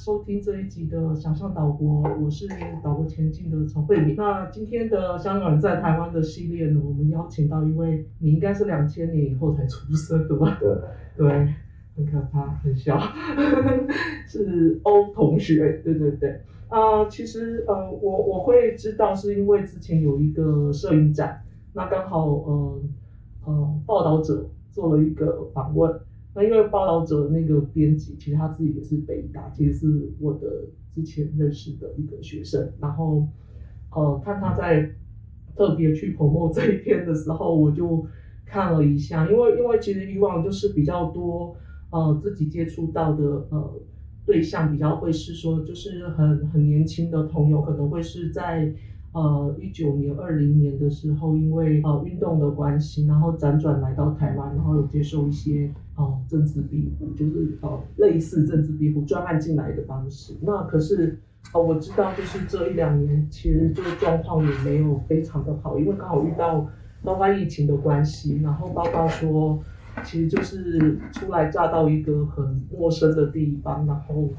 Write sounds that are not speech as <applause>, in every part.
收听这一集的《想象岛国》，我是岛国前进的陈慧敏。那今天的香港人在台湾的系列呢，我们邀请到一位，你应该是两千年以后才出生的吧？对，对，很可怕，很小，是欧同学，对对对。啊、呃，其实呃，我我会知道是因为之前有一个摄影展，那刚好呃呃报道者做了一个访问。那因为报道者那个编辑，其实他自己也是北大，其实是我的之前认识的一个学生。然后，呃，看他在特别去彭博这一篇的时候，我就看了一下。因为因为其实以往就是比较多，呃，自己接触到的呃对象比较会是说，就是很很年轻的朋友，可能会是在。呃，一九年、二零年的时候，因为呃运动的关系，然后辗转来到台湾，然后有接受一些哦政治庇护，就是哦类似政治庇护专案进来的方式。那可是哦我知道，就是这一两年其实这个状况也没有非常的好，因为刚好遇到包括疫情的关系，然后包括说其实就是初来乍到一个很陌生的地方，然后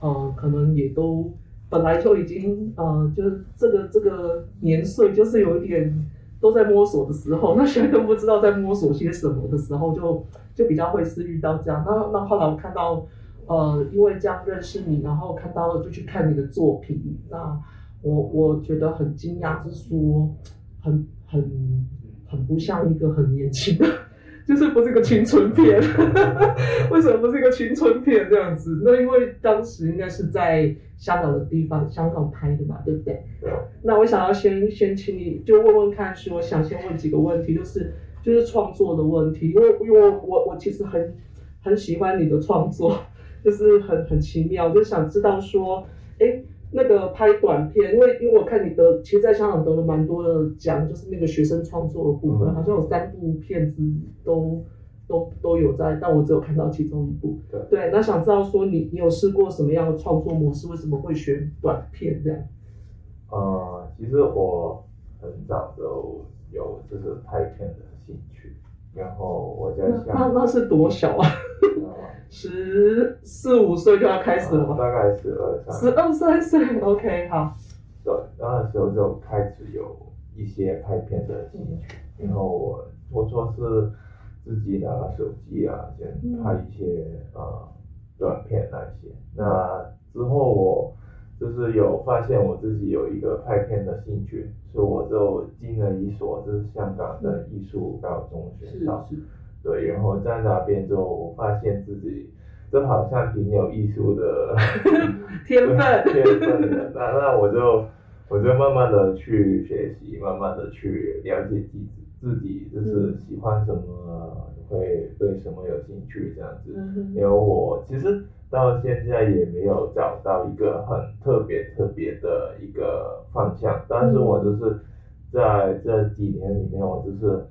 呃可能也都。本来就已经呃，就是这个这个年岁，就是有一点都在摸索的时候，<laughs> 那些都不知道在摸索些什么的时候，就就比较会是遇到这样。那那后来我看到，呃，因为这样认识你，然后看到了就去看你的作品，那我我觉得很惊讶，是说很很很不像一个很年轻的。就是不是个青春片，<laughs> 为什么不是个青春片这样子？那因为当时应该是在香港的地方，香港拍的嘛，对不对？那我想要先先请你就问问看，说我想先问几个问题，就是就是创作的问题，因为因为我我我其实很很喜欢你的创作，就是很很奇妙，就想知道说，哎。那个拍短片，因为因为我看你得，其实在香港得了蛮多的奖，就是那个学生创作的部分，嗯、好像有三部片子都都都有在，但我只有看到其中一部。对，对，那想知道说你你有试过什么样的创作模式？为什么会选短片这样？呃，其实我很早就有就是拍片的兴趣，然后我在想，那那是多小啊？十四五岁就要开始了吗？大概十二三。十二三岁，OK，好。对，那时候就开始有一些拍片的兴趣，嗯、然后我我说是自己拿手机啊，先拍一些、嗯、呃短片那些。那之后我就是有发现我自己有一个拍片的兴趣，所以我就进了一所就是香港的艺术高中学校。对，然后在那边就发现自己，就好像挺有艺术的 <laughs> 天分，<laughs> 天分的。那那我就我就慢慢的去学习，慢慢的去了解自己，自己就是喜欢什么，对什么有兴趣这样子。嗯、因为我其实到现在也没有找到一个很特别特别的一个方向，但是我就是在这几年里面，我就是。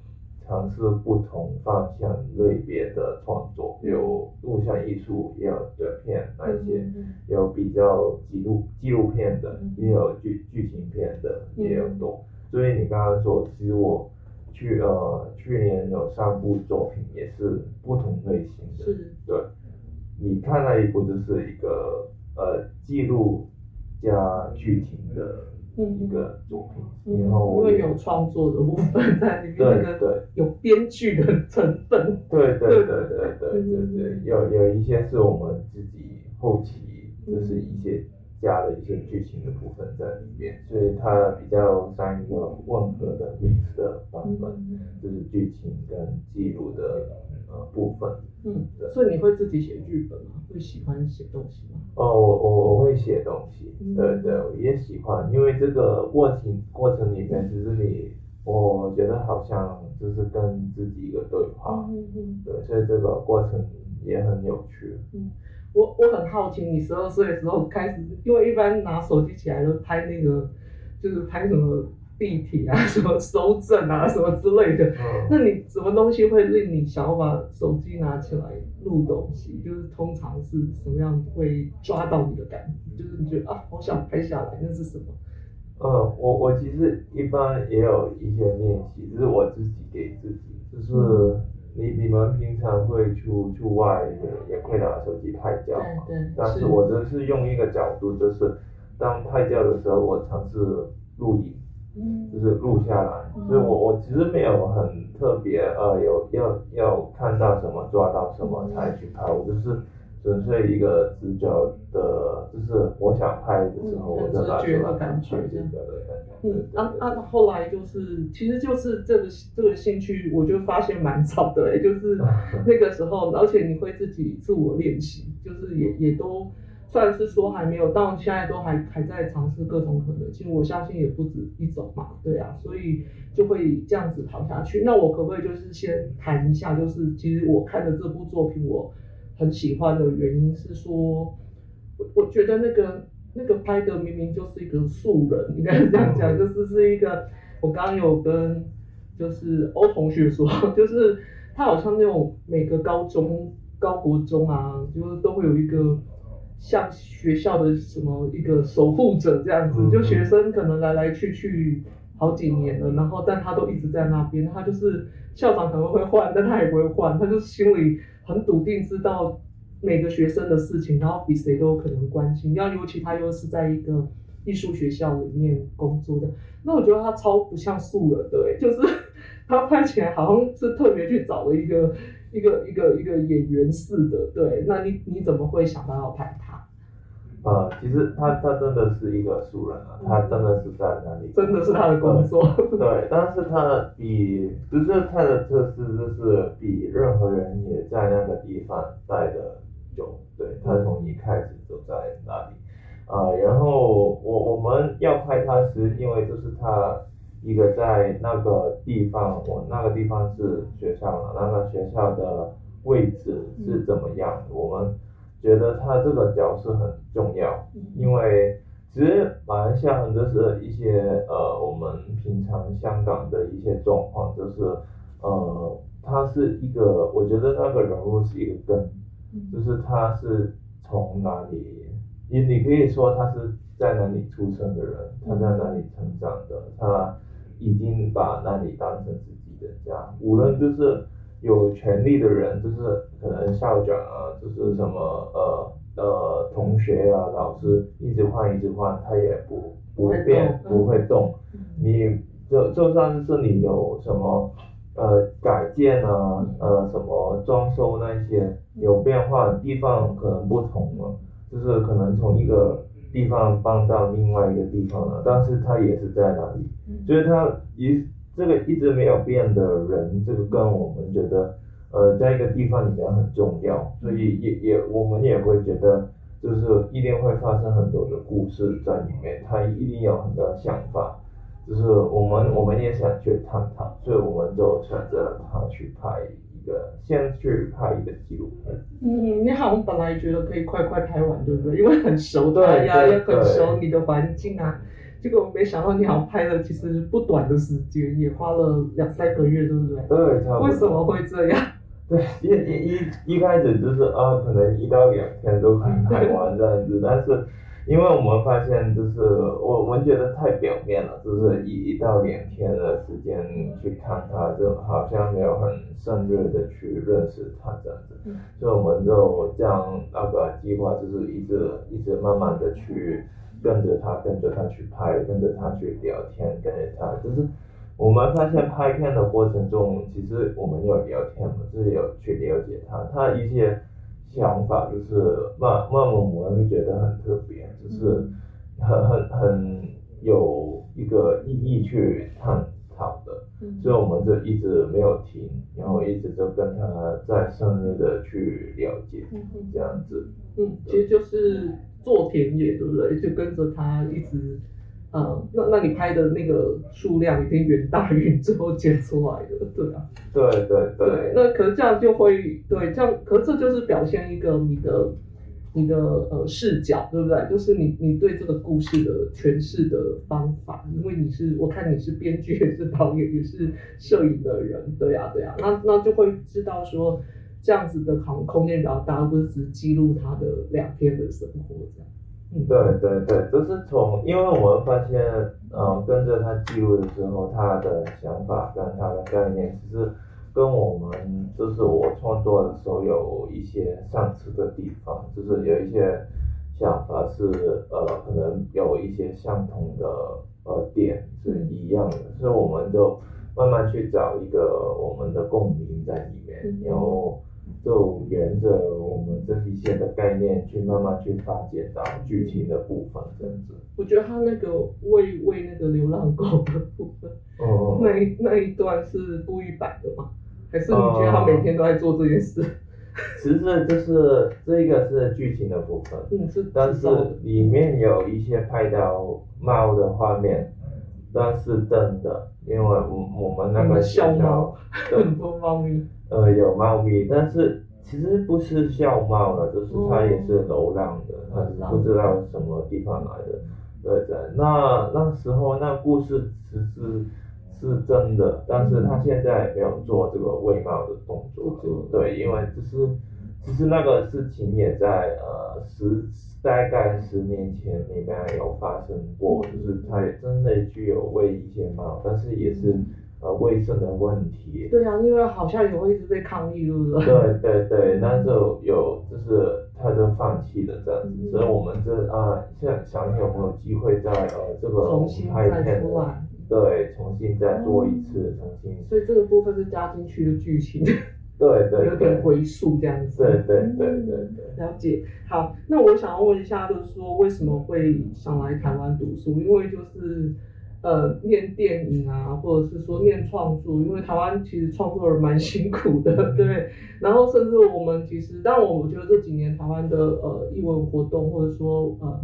尝试不同方向类别的创作，有录像艺术，也有短片那一些，有比较纪录纪录片的，也有剧剧情片的，也有多。所以你刚刚说，其实我去呃去年有三部作品，也是不同类型的。是。对。你看那一部就是一个呃记录加剧情的。一个作品，然后因为有创作的部分在里面，<laughs> 对对有编剧的成分。<laughs> 对对对对对对对，有有一些是我们自己后期就是一些加了一些剧情的部分在里面，所以它比较像一个混合的 mix 的版本，就是剧情跟记录的呃部分。嗯，所以你会自己写剧本吗？会喜欢写东西吗？哦，我我我会写东西，对对，我也喜欢，因为这个过程过程里面，其实你我觉得好像就是跟自己一个对话，嗯嗯，对，所以这个过程也很有趣。嗯，我我很好奇，你十二岁的时候开始，因为一般拿手机起来都拍那个，就是拍什么？地铁啊，<laughs> 什么搜证啊，什么之类的。嗯、那你什么东西会令你想要把手机拿起来录东西？就是通常是什么样会抓到你的感觉？就是你觉得啊，好想拍下来，那是什么？嗯，我我其实一般也有一些练习，就是我自己给自己，就是你你们平常会出出外也也会拿手机拍照嘛？对对。但是我只是用一个角度，就是当拍照的时候，我尝试录影，嗯，就是录下来。嗯、所以我我其实没有很特别呃有要要看到什么抓到什么才去拍，我就是。纯粹一个直觉的，就是我想拍的时候，我就拿出来的感觉，这样。嗯，啊啊，后来就是，其实就是这个这个兴趣，我就发现蛮早的，欸，就是那个时候，而且你会自己自我练习，就是也 <laughs> 也都算是说还没有到现在都还还在尝试各种可能性，我相信也不止一种嘛，对啊，所以就会这样子跑下去。那我可不可以就是先谈一下，就是其实我看的这部作品我。很喜欢的原因是说，我我觉得那个那个拍的明明就是一个素人，应该是这样讲，就是是一个我刚刚有跟就是欧同学说，就是他好像那种每个高中高国中啊，就是都会有一个像学校的什么一个守护者这样子，就学生可能来来去去好几年了，然后但他都一直在那边，他就是校长可能会换，但他也不会换，他就心里。很笃定知道每个学生的事情，然后比谁都有可能关心。要尤其他又是在一个艺术学校里面工作的，那我觉得他超不像素人的，哎，就是他拍起来好像是特别去找了一个一个一个一个演员似的。对，那你你怎么会想到要拍他？呃，其实他他真的是一个素人啊，他真的是在那里，真的是他的工作。对，但是他比，就是他的特色就是比任何人也在那个地方待的久。对，他从一开始就在那里。呃，然后我我们要拍他是因为就是他一个在那个地方，我那个地方是学校嘛，那个学校的位置是怎么样，嗯、我们。觉得他这个角色很重要，因为其实马来西亚很多是一些呃，我们平常香港的一些状况，就是呃，他是一个，我觉得那个人物是一个根，就是他是从哪里，你你可以说他是在哪里出生的人，他在哪里成长的，他已经把那里当成自己的家，无论就是。有权利的人，就是可能校长啊，就是什么呃呃同学啊，老师一直换一直换，他也不不变，不会动。你就就算是你有什么呃改建啊，呃什么装修那些有变化，地方可能不同了，就是可能从一个地方搬到另外一个地方了，但是他也是在那里，就是他一。这个一直没有变的人，这个跟我们觉得，呃，在一个地方里面很重要，所以也也我们也会觉得，就是一定会发生很多的故事在里面，他一定有很多想法，就是我们我们也想去探讨，所以我们就选择了他去拍一个，先去拍一个纪录片。嗯，你好我本来觉得可以快快拍完，对不对？因为很熟对呀，也很熟你的环境啊。结果没想到你好像拍了其实不短的时间，也花了两三个月，对不对？对，差不多。为什么会这样？<laughs> 对，一一一一开始就是啊，可能一到两天都可以拍完这样子，但是因为我们发现就是我我们觉得太表面了，就是一一到两天的时间去看他，就好像没有很深入的去认识他这样子，嗯、所以我们就这样那个计划就是一直一直慢慢的去。跟着他，跟着他去拍，跟着他去聊天，跟着他，就是我们发现拍片的过程中，其实我们有聊天嘛，就是有去了解他，他一些想法就是慢慢慢我们会觉得很特别，就是很很很有一个意义去探讨的，所以我们就一直没有停，然后一直就跟他在深入的去了解，这样子，嗯，其实就是。做田野对不对？就跟着他一直，呃，那那你拍的那个数量已经远大于最后剪出来的，<laughs> 对啊。对对对。对，那可是这样就会，对，这样，可是这就是表现一个你的你的呃视角，对不对？就是你你对这个故事的诠释的方法，因为你是我看你是编剧也是导演也是摄影的人，对啊对啊，那那就会知道说。这样子的空空间比较大，而不是只记录他的两天的生活这样。嗯，对对对，就是从，因为我们发现，嗯，跟着他记录的时候，他的想法跟他的概念，其实跟我们就是我创作的时候有一些相似的地方，就是有一些想法是呃可能有一些相同的呃点是一样的，所以我们就慢慢去找一个我们的共鸣在里面，然后就沿着我们这一些的概念去慢慢去发掘到剧情的部分这样子。我觉得他那个喂喂那个流浪狗的部分，哦，那一那一段是故意摆的吗？还是你觉得他每天都在做这件事？嗯、其实就是这个是剧情的部分，嗯，是，但是里面有一些拍到猫的画面，但是真的，因为我我们那个小猫，<laughs> 很多猫咪，呃，有猫咪，但是其实不是笑猫了，就是它也是流浪的，它是不知道什么地方来的，对对，那那时候那故事其实。是真的，但是他现在没有做这个喂猫的动作，就对，因为就是其实那个事情也在呃十大概十年前里面有发生过，就是他也真的具有喂一些猫，但是也是呃卫生的问题。对啊，因为好像也会一直被抗议，是不是？对对对，那就有就是他就放弃了这样子，嗯、所以我们这啊现在想有没有机会再呃这个重新再出来。对，重新再做一次，重新。所以这个部分是加进去的剧情。对对。有点回溯这样子。对对对对对。了解。好，那我想要问一下，就是说为什么会想来台湾读书？因为就是呃，念电影啊，或者是说念创作，因为台湾其实创作人蛮辛苦的，对。然后甚至我们其实，但我觉得这几年台湾的呃艺文活动，或者说呃。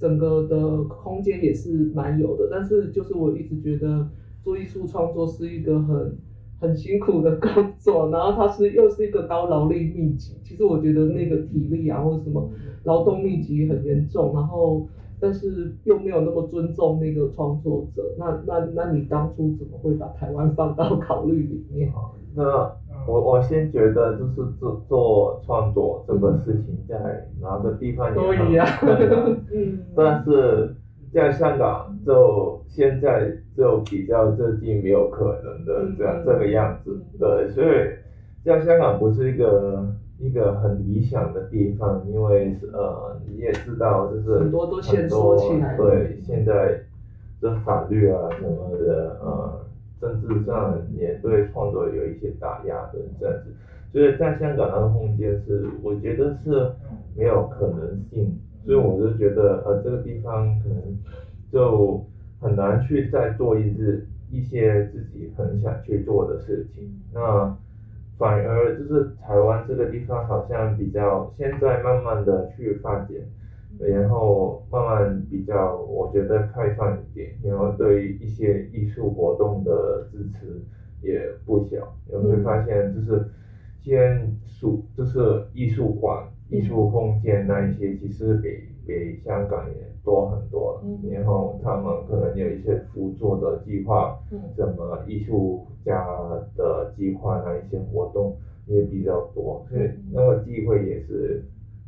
整个的空间也是蛮有的，但是就是我一直觉得做艺术创作是一个很很辛苦的工作，然后它是又是一个高劳力密集，其实我觉得那个体力啊或者什么劳动密集很严重，然后但是又没有那么尊重那个创作者，那那那你当初怎么会把台湾放到考虑里面？那我我先觉得就是做做创作这个事情在哪个地方都一样，<laughs> 嗯，但是在香港就现在就比较接近没有可能的这样这个样子，对，所以在香港不是一个一个很理想的地方，因为呃你也知道就是很多都先说起来，对，现在这法律啊什么的呃。政治上也对创作有一些打压的这样子，所以在香港那个空间是，我觉得是没有可能性，所以我就觉得呃这个地方可能就很难去再做一次一些自己很想去做的事情，那反而就是台湾这个地方好像比较现在慢慢的去发展。然后慢慢比较，我觉得开放一点，然后对一些艺术活动的支持也不小。你会发现，就是先数，就是艺术馆、艺术空间那一些，其实比比香港也多很多了。然后他们可能有一些辅助的计划，什么艺术家的计划那一些活动也比较多，所以那个机会也是。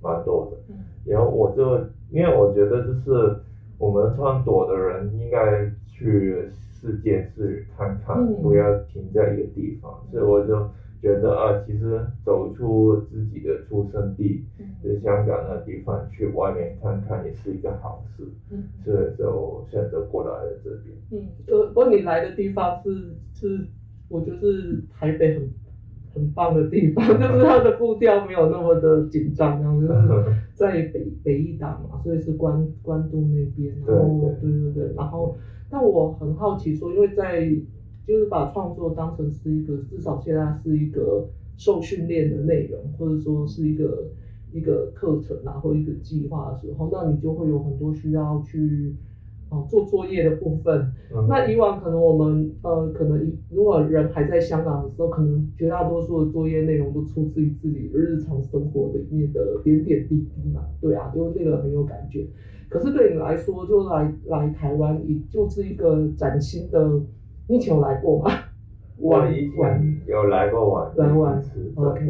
蛮多的，然后我就因为我觉得就是我们创作的人应该去世界去看看，不要停在一个地方，所以我就觉得啊，其实走出自己的出生地，就是香港那地方去外面看看也是一个好事，所以就选择过来了这边。嗯，就，不过你来的地方是是，我觉得是台北很。很棒的地方，<laughs> 就是它的步调没有那么的紧张，然后就是 <laughs> 在北北艺大嘛，所以是关关渡那边，然后对对对，然后但我很好奇说，因为在就是把创作当成是一个至少现在是一个受训练的内容，或者说是一个一个课程啊，或一个计划的时候，那你就会有很多需要去。哦，做作业的部分，嗯、那以往可能我们呃，可能如果人还在香港的时候，可能绝大多数的作业内容都出自于自己日常生活里面的点点滴滴嘛，对啊，就那个很有感觉。可是对你来说，就来来台湾，也就是一个崭新的。你以前有来过吗？我以前有来过玩，来玩一次，OK，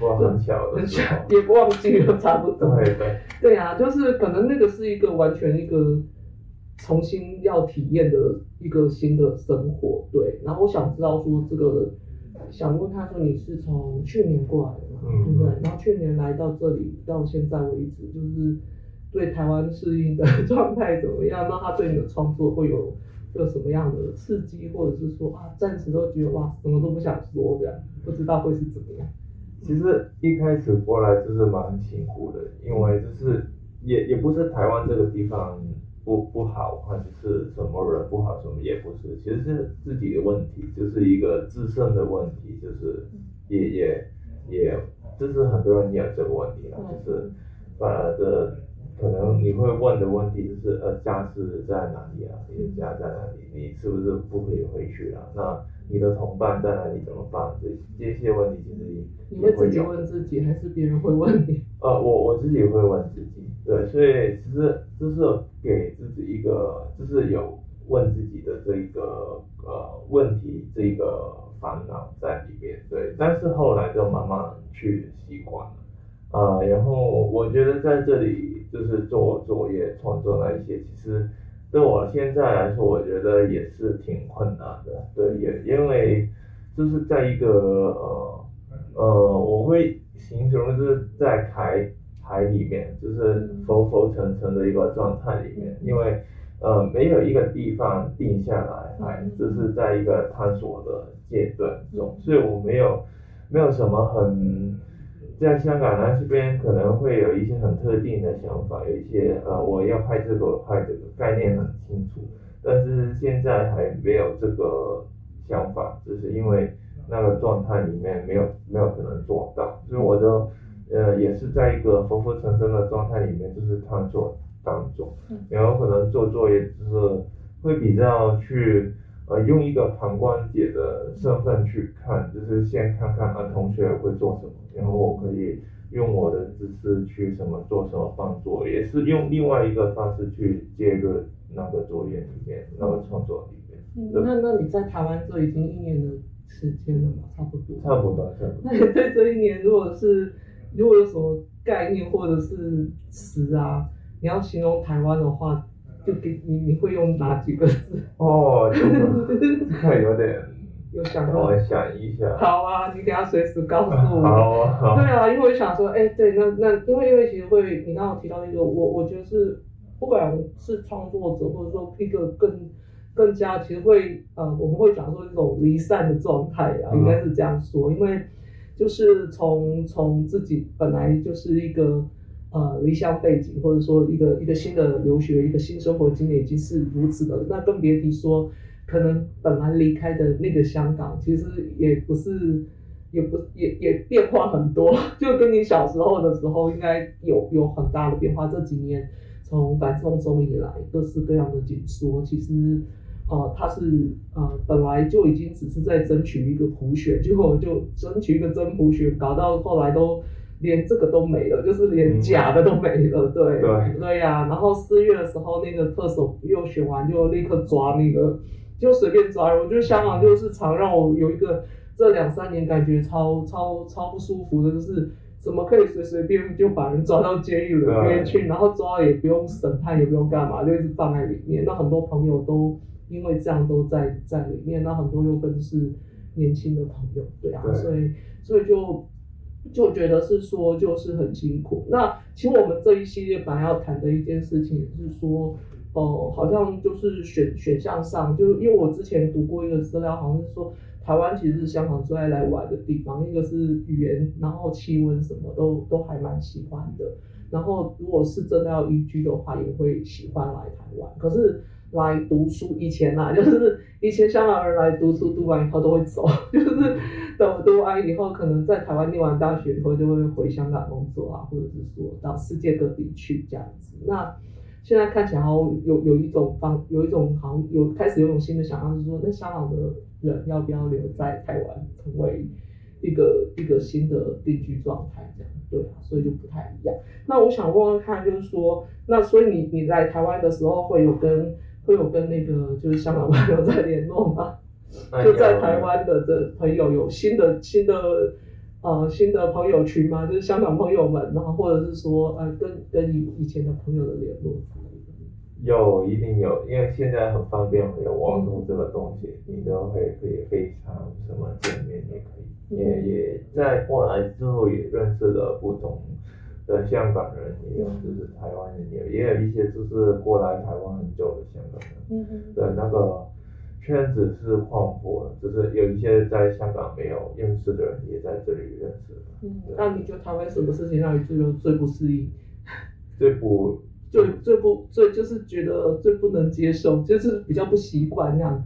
我很小的时候，也忘记了，差不多。<laughs> 对对。对啊，就是可能那个是一个完全一个。重新要体验的一个新的生活，对。然后我想知道说这个想问他说，你是从去年过来的嘛？嗯，对不对？然后去年来到这里，到现在为止，就是对台湾适应的状态怎么样？那他对你的创作会有有什么样的刺激，或者是说啊，暂时都觉得哇，什么都不想说这样，<laughs> 不知道会是怎么样？其实一开始过来就是蛮辛苦的，因为就是也也不是台湾这个地方。不不好，或者是什么人不好，什么也不是，其实是自己的问题，就是一个自身的问题，就是也也也，就是很多人也有这个问题了，就是反而的可能你会问的问题就是呃家是在哪里啊？你的家在哪里？你是不是不可以回去啊？那你的同伴在哪里？怎么办？这这些问题其实你会自己问自己，还是别人会问你？呃，我我自己会问自己。对，所以其实就是给自己一个，就是有问自己的这一个呃问题，这一个烦恼在里面。对，但是后来就慢慢去习惯了，啊、然后我觉得在这里就是做作业创作那一些，其实对我现在来说，我觉得也是挺困难的。对，也因为就是在一个呃呃，我会形容就是在台。海里面就是浮浮沉沉的一个状态里面，因为呃没有一个地方定下来，哎就是在一个探索的阶段中，所以我没有没有什么很在香港来这边可能会有一些很特定的想法，有一些呃我要拍这个拍这个概念很清楚，但是现在还没有这个想法，就是因为那个状态里面没有没有可能做到，所以我就。呃，也是在一个浮浮沉沉的状态里面，就是探索当中，然后可能做作业就是会比较去呃用一个旁观者的身份去看，就是先看看啊同学会做什么，然后我可以用我的知识去什么做什么帮助，也是用另外一个方式去介入那个作业里面，那个创作里面。嗯，那那你在台湾做已经一年的时间了吗？差不多。差不多，差不多。那你在这一年，如果是如果有什么概念或者是词啊，你要形容台湾的话，就给你你会用哪几个字？哦，这个有点，<laughs> 有想过？我想一下。好啊，你等下随时告诉我。好啊，好。对啊，因为我想说，哎，对，那那因为因为其实会，你刚刚提到一个，我我觉得是，不管是创作者或者说一个更更加，其实会呃，我们会讲说一种离散的状态啊，嗯、应该是这样说，因为。就是从从自己本来就是一个呃离乡背景，或者说一个一个新的留学，一个新生活经验已经是如此的，那更别提说可能本来离开的那个香港，其实也不是，也不也也变化很多，就跟你小时候的时候应该有有很大的变化。这几年从反送中以来，各式各样的紧缩，其实。呃，他是呃本来就已经只是在争取一个普选，结果就争取一个真普选，搞到后来都连这个都没了，就是连假的都没了，对对对呀、啊。然后四月的时候，那个特首又选完，就立刻抓那个，就随便抓。我觉得香港就是常让我有一个这两三年感觉超超超不舒服的，就是怎么可以随随便便就把人抓到监狱里面去，然后抓也不用审判，也不用干嘛，就一直放在里面。那很多朋友都。因为这样都在在里面，那很多又更是年轻的朋友，对啊，对所以所以就就觉得是说就是很辛苦。那其实我们这一系列本来要谈的一件事情也是说，哦、呃，好像就是选选项上，就因为我之前读过一个资料，好像是说台湾其实是香港最爱来玩的地方，一个是语言，然后气温什么都都还蛮喜欢的。然后如果是真的要移居的话，也会喜欢来台湾。可是。来读书以前、啊，<laughs> 就是以前香港人来读书，读完以后都会走，<laughs> 就是等读完以后，可能在台湾念完大学以后，就会回香港工作啊，或者是说到世界各地去这样子。那现在看起来好像有有一种方，有一种好像有开始有种新的想象，是说那香港的人要不要留在台湾，成为一个一个新的定居状态这样，对啊，所以就不太一样。那我想问问看，就是说，那所以你你在台湾的时候会有跟会有跟那个就是香港朋友在联络吗？就在台湾的这朋友有新的新的呃新的朋友群吗？就是香港朋友们，然后或者是说呃跟跟以以前的朋友的联络。有一定有，因为现在很方便，有网络这个东西，嗯、你都会可以非常什么见面也可以，嗯、也也在过来之后也认识了不同的香港人，也有就是台湾人，也也有一些就是过来台湾很久的香港人，嗯嗯，的那个圈子是扩阔了，就是有一些在香港没有认识的人也在这里认识了。嗯，那你觉得台湾什么事情让你最最不适应？<laughs> 最不。最最不最就是觉得最不能接受，就是比较不习惯那样，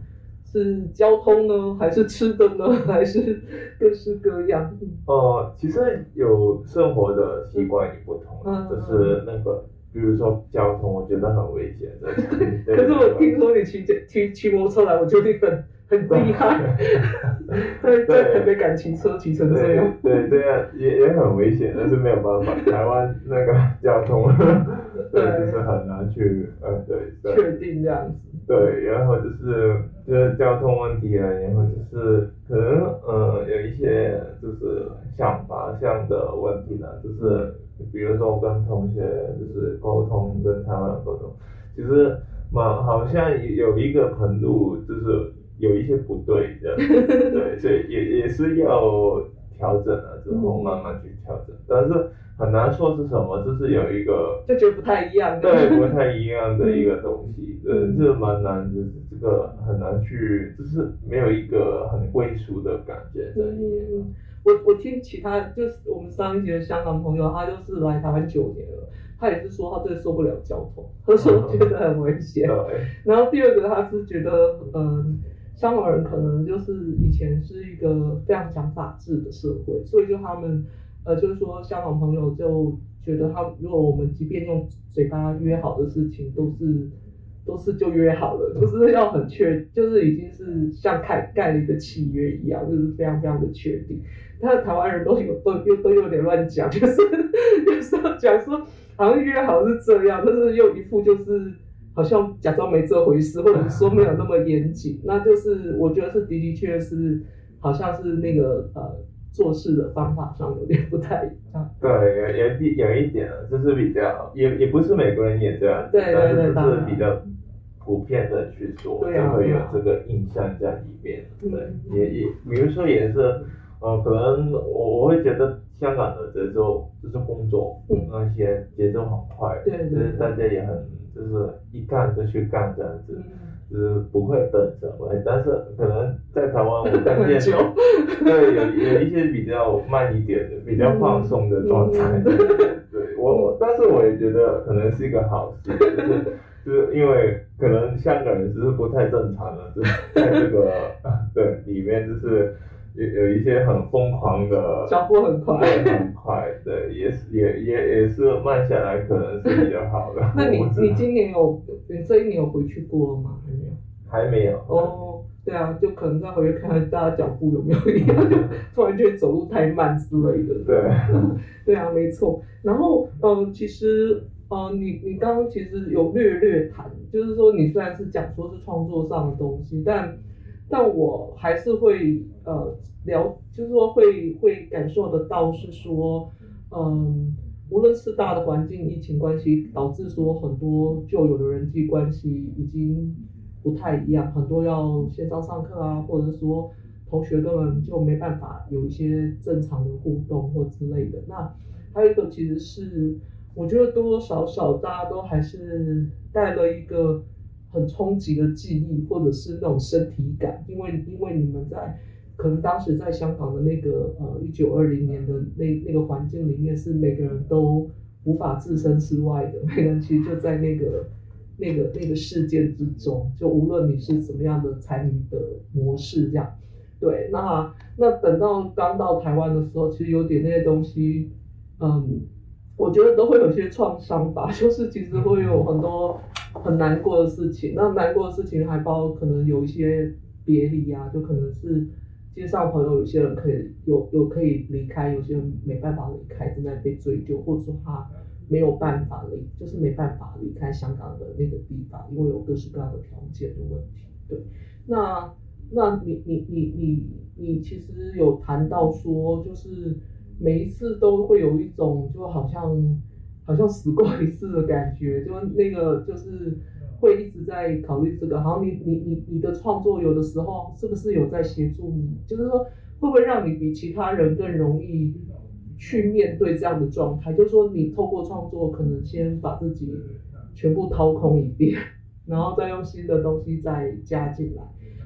是交通呢，还是吃的呢，<laughs> 还是各式各样？呃，其实有生活的习惯也不同，嗯、就是那个，比如说交通，我觉得很危险的。<laughs> 可是我听说你骑骑骑摩托车来，我觉得你很很厉害。<laughs> 对在台北敢骑车骑成这样，对对啊，也也很危险，但是没有办法，台湾那个交通。对，就是很难去，呃，对，确定这样子。对，然后就是就是交通问题啊，然后就是可能呃有一些就是想法上的问题呢，就是比如说我跟同学就是沟通，跟他们沟通，其实嘛好像有一个程度就是有一些不对的，<laughs> 对，所以也也是要调整了之后慢慢去调整，但是。很难说是什么，就是有一个就觉得不太一样，对，不太一样的一个东西，嗯，就蛮难，就是这个很难去，就是没有一个很归属的感觉在里面。嗯，我我听其他就是我们上一节的香港朋友，他就是来台湾九年了，他也是说他最受不了交通，他说觉得很危险。对。然后第二个他是觉得，嗯，香港人可能就是以前是一个非常讲法治的社会，所以就他们。呃，就是说，香港朋友就觉得他，如果我们即便用嘴巴约好的事情，都是都是就约好了，就是要很确，就是已经是像盖盖了一个契约一样，就是非常非常的确定。但是台湾人都有都又都有点乱讲，就是有时候讲说好像约好是这样，但是又一副就是好像假装没这回事，或者说没有那么严谨。那就是我觉得是的的确确是好像是那个呃。做事的方法上有点不太一样。对，有有一有一点，就是比较也也不是美国人也这样，对对对，但是就是比较普遍的去说，就会有这个印象在里面。对，也也比如说也是，呃，可能我我会觉得香港的节奏就是工作那些节奏很快，对，就是大家也很就是一干就去干这样子。就是不会等着，但是可能在台湾我 <laughs> 看见，对，有有一些比较慢一点的，比较放松的状态。对，我我，但是我也觉得可能是一个好事，就是就是因为可能香港人只是不太正常了，就是在这个对里面就是。有有一些很疯狂的，脚步很快，很快，对，也是也也也是慢下来，可能是比较好的。<laughs> 那你你今年有，你这一年有回去过了吗？还没有。哦，对啊，就可能再回去看看大家脚步有没有一样，就突然觉得走路太慢之类的。对。<laughs> 对啊，没错。然后，嗯，其实，嗯，你你刚刚其实有略略谈，就是说你虽然是讲说是创作上的东西，但。但我还是会呃聊，就是说会会感受得到是说，嗯，无论是大的环境疫情关系导致说很多旧有的人际关系已经不太一样，很多要线上上课啊，或者说同学根本就没办法有一些正常的互动或之类的。那还有一个其实是我觉得多多少少大家都还是带了一个。很冲击的记忆，或者是那种身体感，因为因为你们在可能当时在香港的那个呃一九二零年的那那个环境里面，是每个人都无法置身事外的，每个人其实就在那个那个那个事件之中，就无论你是什么样的参与的模式这样，对，那那等到刚到台湾的时候，其实有点那些东西，嗯。我觉得都会有些创伤吧，<laughs> 就是其实会有很多很难过的事情。那难过的事情还包括可能有一些别离啊，就可能是街上朋友有些人可以有有可以离开，有些人没办法离开，正在被追究，或者说他没有办法离，就是没办法离开香港的那个地方，因为有各式各样的条件的问题。对，那那你你你你你其实有谈到说就是。每一次都会有一种就好像好像死过一次的感觉，就那个就是会一直在考虑这个。好像你你你你的创作有的时候是不是有在协助你？就是说会不会让你比其他人更容易去面对这样的状态？就是说你透过创作，可能先把自己全部掏空一遍，<laughs> 然后再用新的东西再加进来。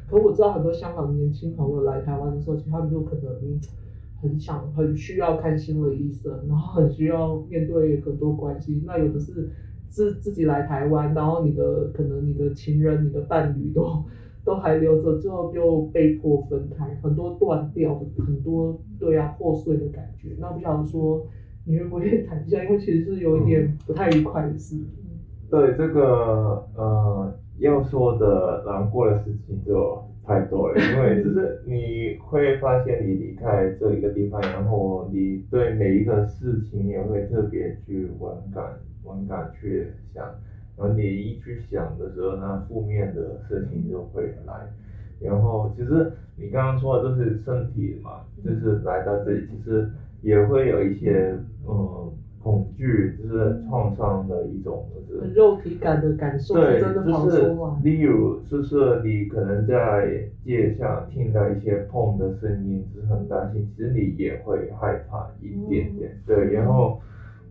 可我知道很多香港年轻朋友来台湾的时候，其实他们就可能很想、很需要看心理医生，然后很需要面对很多关系。那有的是自自己来台湾，然后你的可能你的情人、你的伴侣都都还留着，之后就被迫分开，很多断掉的，很多对啊破碎的感觉。那不想说你会不会谈一下？因为其实是有一点不太愉快的事。情、对这个呃要说的难过的事情就太多了，因为就是你会发现你离开这一个地方，然后你对每一个事情也会特别去敏感、敏感去想，然后你一去想的时候，那负面的事情就会来。然后其实你刚刚说的都是身体嘛，就是来到这里，其实也会有一些嗯。恐惧就是创伤的一种，就是肉体感的感受，对，真的就是例如，就是你可能在街上听到一些碰的声音，就是很担心，其实你也会害怕一点点，嗯、对，然后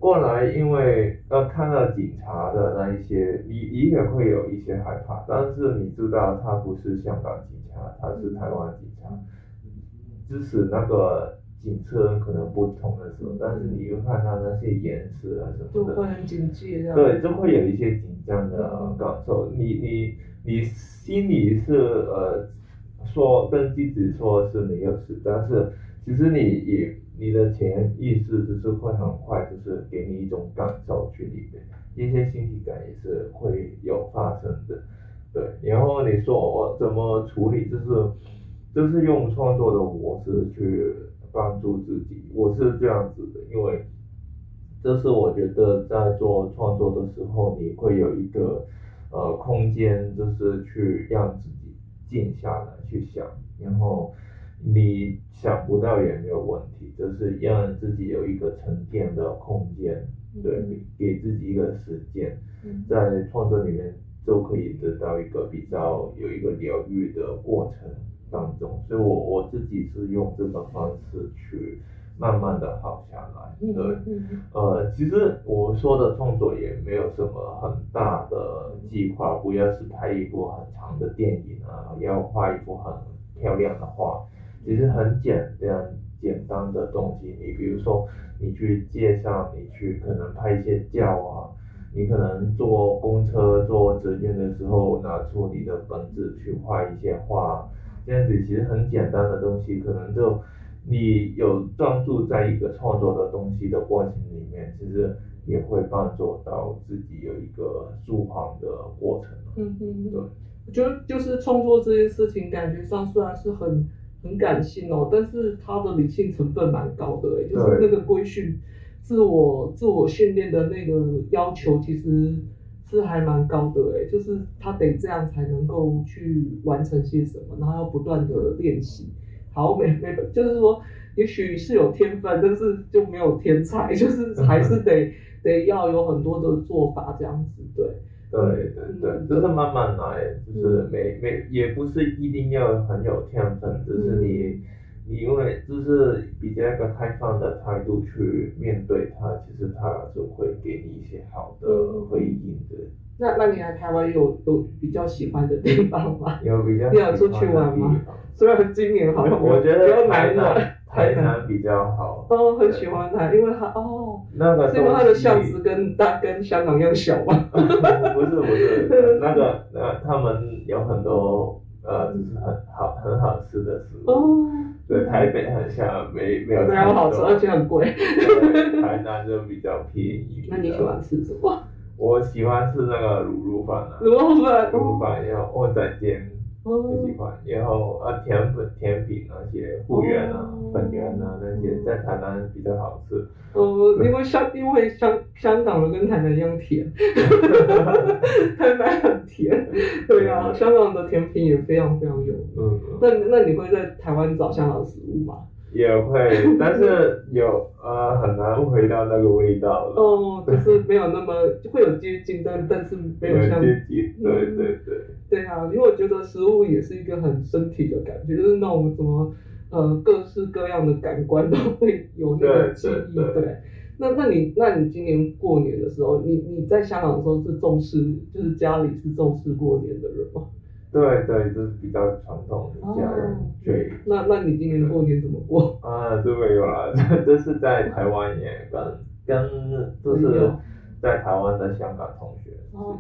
过来，因为呃看到警察的那一些，你你也会有一些害怕，但是你知道他不是香港警察，他是台湾警察，即使那个。警车可能不同的时候，但是你又看到那些颜色啊什么的，就会很警戒。对，就会有一些紧张的感受。你你你心里是呃说跟自己说是没有事，但是其实你也你的潜意识就是会很快就是给你一种感受去里面，一些心理感也是会有发生的。对，然后你说我怎么处理，就是就是用创作的模式去。帮助自己，我是这样子的，因为这是我觉得在做创作的时候，你会有一个呃空间，就是去让自己静下来去想，然后你想不到也没有问题，就是让自己有一个沉淀的空间，对，给自己一个时间，在创作里面就可以得到一个比较有一个疗愈的过程。当中，所以我我自己是用这个方式去慢慢的好下来。对，呃，其实我说的创作也没有什么很大的计划，不要是拍一部很长的电影啊，要画一幅很漂亮的画，其实很简单简单的东西。你比如说，你去街上，你去可能拍一些照啊，你可能坐公车、坐捷运的时候，拿出你的本子去画一些画。这样子其实很简单的东西，可能就你有专注在一个创作的东西的过程里面，其实也会帮助到自己有一个舒缓的过程。嗯嗯，对。我觉得就是创作这件事情，感觉上虽然是很很感性哦，但是他的理性成分蛮高的诶，就是那个规训、自我自我训练的那个要求，其实。是还蛮高的哎，就是他得这样才能够去完成些什么，然后要不断的练习。好，没没，就是说，也许是有天分，但是就没有天才，就是还是得 <laughs> 得要有很多的做法这样子，对。对对对，就是慢慢来，就是没没也不是一定要很有天分，只是你。你因为就是比较一个开放的态度去面对它，其实它就会给你一些好的回应的。嗯、那那你来台湾有有比较喜欢的地方吗？有比较。你有出去玩吗？虽然今年好像我觉得台南台南比较好。哦，很喜欢它，因为它哦，那个是因为它的巷子跟大跟香港一样小吗？<laughs> 不是不是，那个那他们有很多呃，就是很好很好吃的食物。哦。对，台北很像没没有没有好吃，而且很贵。台南就比较便宜。那你喜欢吃什么？我喜欢吃那个卤肉饭啊。卤肉饭。卤肉饭，然后蚵仔煎，很喜欢。然后啊，甜粉甜品那些，芋圆啊、粉圆啊那些，在台南比较好吃。哦，因为香因为香香港的跟台南一样甜，<laughs> 台南很甜。对啊，香港的甜品也非常非常有名。嗯。那那你会在台湾找香港食物吗？也会，但是有呃很难回到那个味道了。哦，就是没有那么会有接近，但但是没有像接近，对对对。对啊，因为我觉得食物也是一个很身体的感觉，就是那种什么呃各式各样的感官都会有那个记忆。对，对，对，对，那那你那你今年过年的时候，你你在香港的时候是重视，就是家里是重视过年的人吗？对对，就是比较传统的家人。对、哦。那那你今年过年怎么过？啊，这没有啦，<laughs> 这这是在台湾也跟跟就是在台湾的香港同学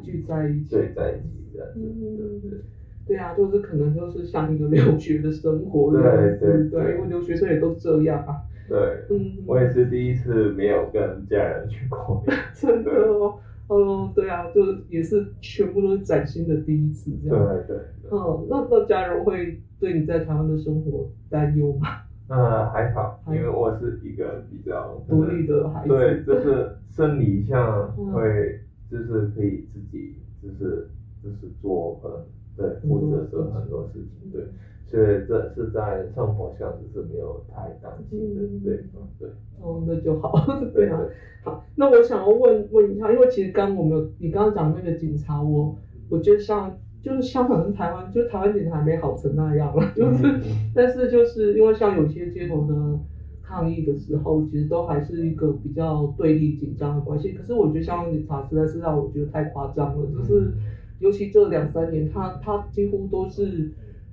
聚在一起，聚在一起。嗯嗯嗯，对啊，就是可能就是像一个留学的生活这样子，对对对，因为留学生也都这样啊。对，嗯，我也是第一次没有跟家人去过年，<laughs> 真的哦，嗯，对啊，就也是全部都是崭新的第一次这样。对对。嗯，那那家人会对你在台湾的生活担忧吗？嗯，<laughs> 还好，因为我是一个比较独立的孩子，对，就是生理上 <laughs> 会就是可以自己就是。就是做呃，对，负责做很多事情，对，所以这是在生活上是没有太担心的，对，对。哦，那就好，<laughs> 对啊，好，那我想要问问一下，因为其实刚我们有你刚刚讲那个警察，我我觉得像就是香港跟台湾，就台湾警察还没好成那样了，就是，<laughs> 但是就是因为像有些街头的抗议的时候，其实都还是一个比较对立紧张的关系，可是我觉得香港警察实在是让我觉得太夸张了，就是。尤其这两三年，他他几乎都是，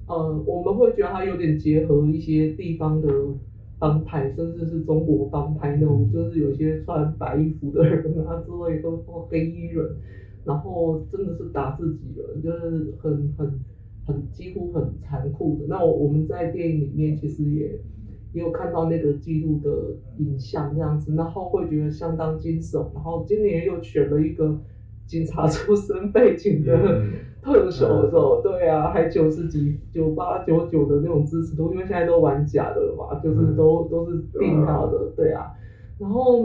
呃，我们会觉得他有点结合一些地方的帮派，甚至是中国帮派那种，就是有些穿白衣服的人啊之类的，或黑衣人，然后真的是打自己人，就是很很很几乎很残酷的。那我我们在电影里面其实也也有看到那个记录的影像这样子，然后会觉得相当惊悚。然后今年又选了一个。警察出身背景的特首的时候，对啊，还九十几、九八、九九的那种支持度，因为现在都玩假的了嘛，就是都都是定好的，对啊。然后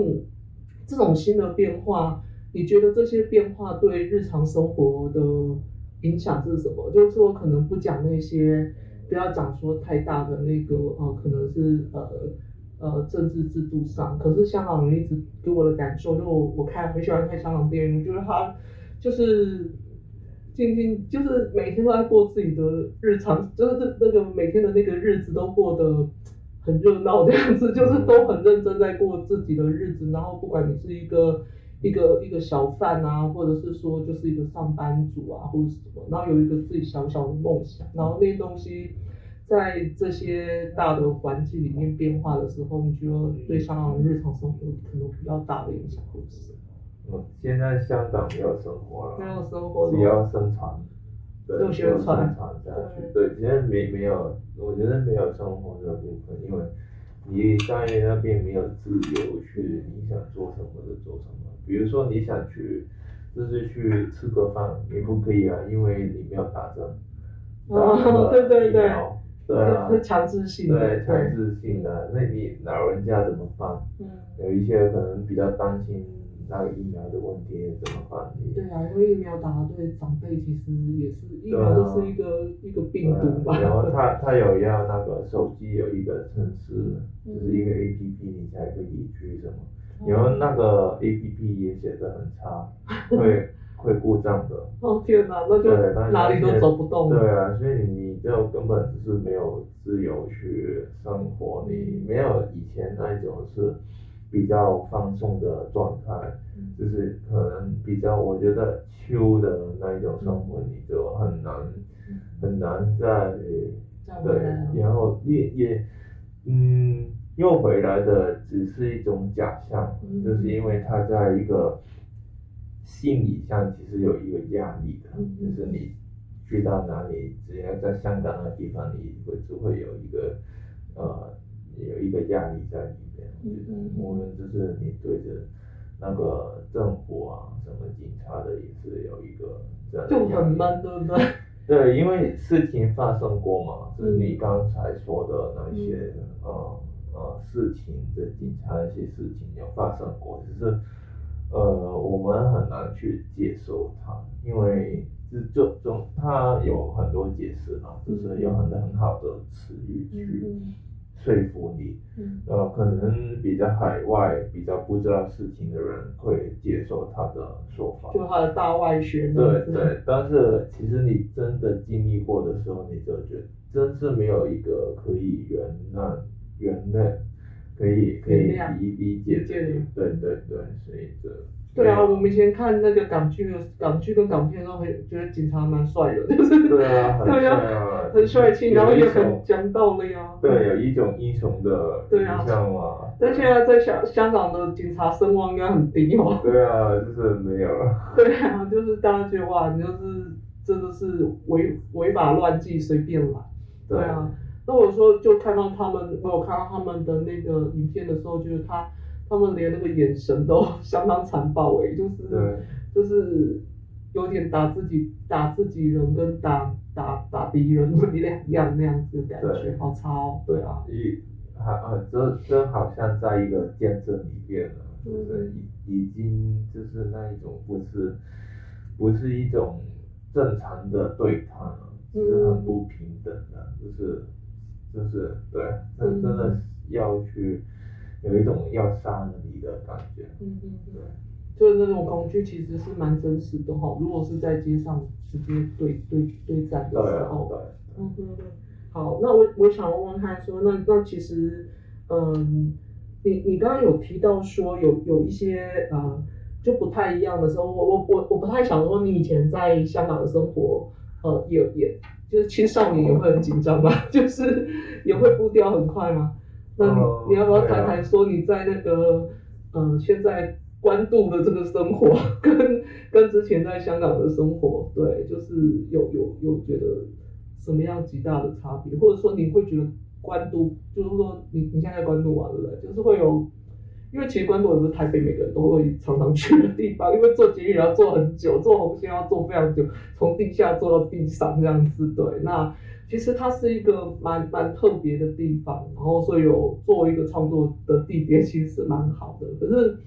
这种新的变化，你觉得这些变化对日常生活的影响是什么？就是说，可能不讲那些，不要讲说太大的那个，呃，可能是呃。呃，政治制度上，可是香港人一直给我的感受，就我我看很喜欢看香港电影，就是他就是静静，就是每天都在过自己的日常，就是这那个每天的那个日子都过得很热闹这样子，就是都很认真在过自己的日子，然后不管你是一个 <laughs> 一个一个小贩啊，或者是说就是一个上班族啊，或者什么，然后有一个自己小小的梦想，然后那些东西。在这些大的环境里面变化的时候，你觉得对香港的日常生活可能比较大的影响或者是？嗯，现在香港没有生活了，没有生活，只要生存，对，就宣传下去。对，现在没没有，我觉得没有生活的部分，因为你在那边没有自由去，你想做什么就做什么。比如说你想去，就是去吃个饭，你不可以啊，因为你没有打针。哦，<laughs> 对对对。对啊，是强制性的。对，强制性的，那你老人家怎么办？嗯，有一些可能比较担心那个疫苗的问题怎么办？对啊，因为疫苗打对长辈其实也是疫苗就是一个一个病毒吧。然后他 <laughs> 他有要那个手机有一个程式，就是一个 A P P，你才可以去什么？然后那个 A P P 也写的很差，<laughs> 会会故障的。哦天哪，那就哪里都走不动。对啊，所以你。就根本就是没有自由去生活，你没有以前那一种是比较放松的状态，就是可能比较我觉得秋的那一种生活，你就很难很难在对，然后也也嗯又回来的只是一种假象，就是因为他在一个心理上其实有一个压力的，就是你。去到哪里，只要在香港那地方，你会就会有一个呃有一个压力在里面。嗯嗯。无论就是你对着那个政府啊，什么警察的，也是有一个这样的。就很闷，对不对？对，因为事情发生过嘛，就是你刚才说的那些、嗯、呃呃事情，的警察那些事情有发生过，只是呃我们很难去接受它，因为。是这种，它有很多解释嘛，就是有很多很好的词语去说服你，嗯，呃，可能比较海外比较不知道事情的人会接受他的说法，就他的大外宣。对对，但是其实你真的经历过的时候，你就觉得真是没有一个可以原谅、原谅、可以可以理理解的，对对对，所以这。对啊，我们以前看那个港剧的港剧跟港片都会觉得警察蛮帅的，就是对啊，很帅啊，很帅气，然后也很讲道理啊。对，有一种英雄的形象嘛。但现在在香香港的警察声望应该很低哦。对啊，就是没有了。<laughs> 对啊，就是大家觉得哇，你就是真的是违违法乱纪，随便来。对啊，那我说就看到他们，我有看到他们的那个影片的时候，就是他。他们连那个眼神都相当残暴诶，就是对就是有点打自己打自己人跟打打打敌人不一样那样子的感觉，好差哦，对啊。一还呃，这这好像在一个见证里面了，就是已已经就是那一种不是不是一种正常的对抗了，是很不平等的，就是就是对，真真的要去。有一种要杀了你的感觉，嗯嗯对，就是那种恐惧其实是蛮真实的哈。如果是在街上直接对对对战的时候，对，嗯嗯嗯。好，那我我想问问看说，说那那其实，嗯，你你刚刚有提到说有有一些呃就不太一样的时候，我我我我不太想说你以前在香港的生活，呃，也也就是青少年也会很紧张吗？<laughs> 就是也会步调很快吗？那你要不要谈谈说你在那个嗯、呃、现在关渡的这个生活，<laughs> 跟跟之前在香港的生活，对，就是有有有觉得什么样极大的差别，或者说你会觉得关渡，就是说你你现在在关渡嘛，对不对？就是会有，因为其实关渡也不是台北每个人都会常常去的地方，因为坐捷运要坐很久，坐红线要坐非常久，从地下坐到地上这样子，对，那。其实它是一个蛮蛮特别的地方，然后所以有作为一个创作的地点，其实是蛮好的。可是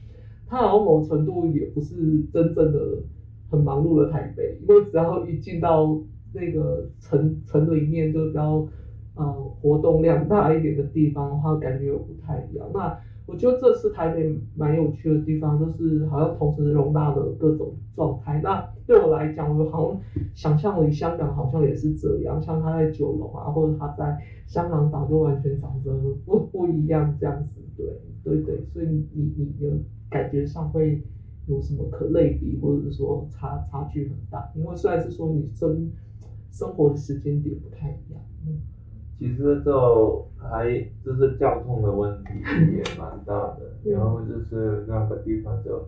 它好像某程度也不是真正的很忙碌的台北，因为只要一进到那个城城里面，就比较呃活动量大一点的地方的话，感觉又不太一样。那我觉得这次台北蛮有趣的地方，就是好像同时容纳了各种状态。那对我来讲，我好像想象里香港好像也是这样，像他在九龙啊，或者他在香港岛就完全长得不不一样这样子。对对对，所以你你的感觉上会有什么可类比，或者说差差距很大？因为虽然是说你生生活的时间点不太一样，其实就还就是交通的问题也蛮大的，然后就是那个地方就，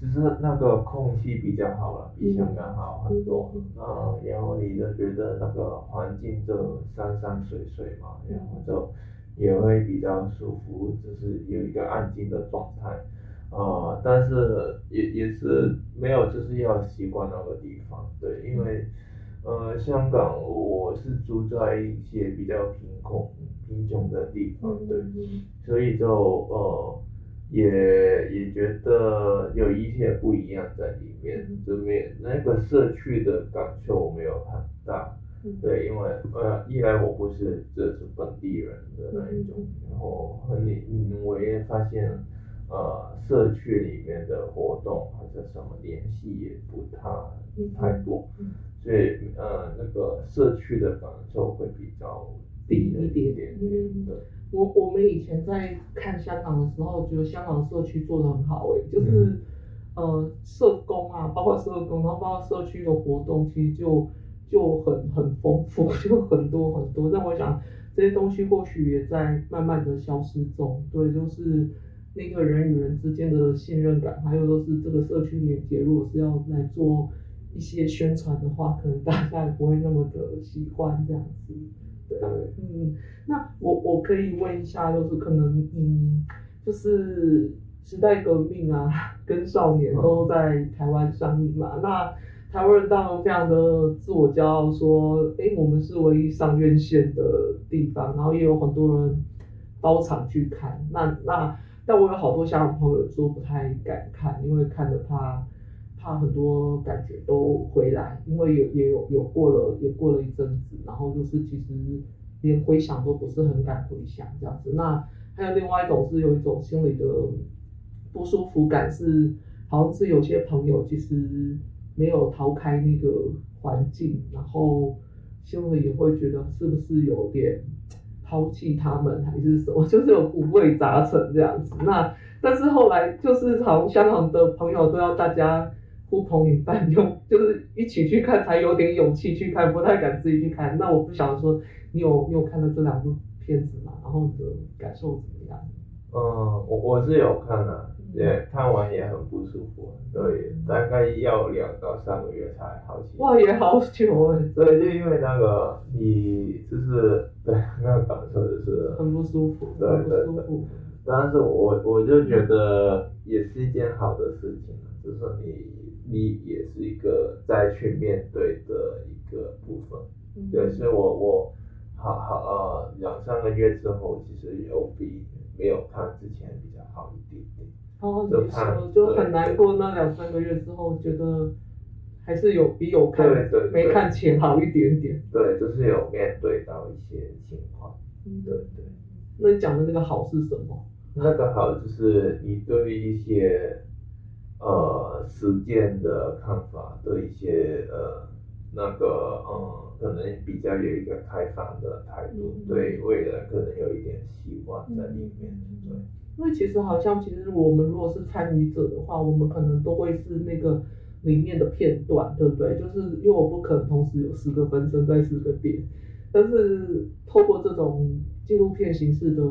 其实那个空气比较好了，比香港好很多，啊，然后你就觉得那个环境就山山水水嘛，然后就也会比较舒服，就是有一个安静的状态，啊，但是也也是没有就是要习惯那个地方，对，因为。呃，香港我是住在一些比较贫困、贫穷的地方，对，所以就呃也也觉得有一些不一样在里面，这边那个社区的感受没有很大，对，因为呃一来我不是这是本地人的那一种，然后和你嗯我也发现呃社区里面的活动或者什么联系也不太太多。对，呃，那个社区的感受会比较低一点点。嗯，我我们以前在看香港的时候，觉得香港社区做的很好诶，就是，嗯、呃，社工啊，包括社工，然后包括社区的活动，其实就就很很丰富，<laughs> 就很多很多。但我想这些东西或许也在慢慢的消失中。对，就是那个人与人之间的信任感，还有就是这个社区连接，如果是要来做。一些宣传的话，可能大家也不会那么的喜欢这样子，对，嗯，那我我可以问一下，就是可能，嗯，就是时代革命啊，<laughs> 跟少年都在台湾上映嘛，那台湾人当然非常的自我骄傲，说，哎，我们是唯一上院线的地方，然后也有很多人包场去看，那那，但我有好多香港朋友说不太敢看，因为看了怕。他很多感觉都回来，因为有也有有过了也过了一阵子，然后就是其实连回想都不是很敢回想这样子。那还有另外一种是有一种心里的不舒服感，是好像是有些朋友其实没有逃开那个环境，然后心里也会觉得是不是有点抛弃他们还是什么，<laughs> 就是有五味杂陈这样子。那但是后来就是好像香港的朋友都要大家呼朋引伴，用就是一起去看才有点勇气去看，不太敢自己去看。那我不晓得说你有你有看到这两部片子吗？然后你的感受怎么样？嗯，我我是有看的，也看完也很不舒服，对，大概要两到三个月才好起。哇，也好久哎。对，就因为那个你就是对那个感受就是很不舒服，对对对。但是我我就觉得也是一件好的事情，就是你你也是一个再去面对的一个部分，对，所以我我好好呃两三个月之后，其实有比没有看之前比较好一点点。哦，就说就很难过，那两三个月之后觉得还是有比有看对对对没看前好一点点。对，就是有面对到一些情况。嗯，对对。那你讲的那个好是什么？那个好就是你对于一些呃实践的看法的一些呃那个呃可能比较有一个开放的态度，嗯、对未来可能有一点希望在里面，对。因为其实好像其实我们如果是参与者的话，我们可能都会是那个里面的片段，对不对？就是因为我不可能同时有四个分身在四个点，但是透过这种纪录片形式的。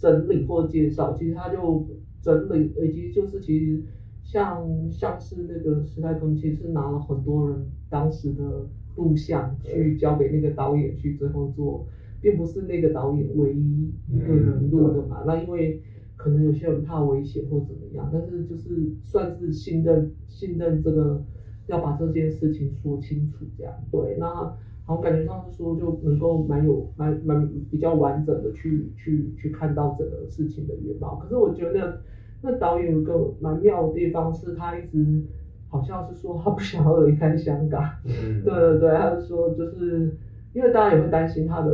整理或介绍，其实他就整理，以及就是其实像像是那个时代革命，其实是拿了很多人当时的录像去交给那个导演去最后做，并不是那个导演唯一一个人录的嘛。那因为可能有些人怕危险或怎么样，但是就是算是信任信任这个要把这件事情说清楚这样。对，那。然后感觉上是说就能够蛮有蛮蛮比较完整的去去去看到整个事情的原貌。可是我觉得那导演有个蛮妙的地方是，他一直好像是说他不想要离开香港。嗯。<laughs> 对对对，他就说就是因为大家也会担心他的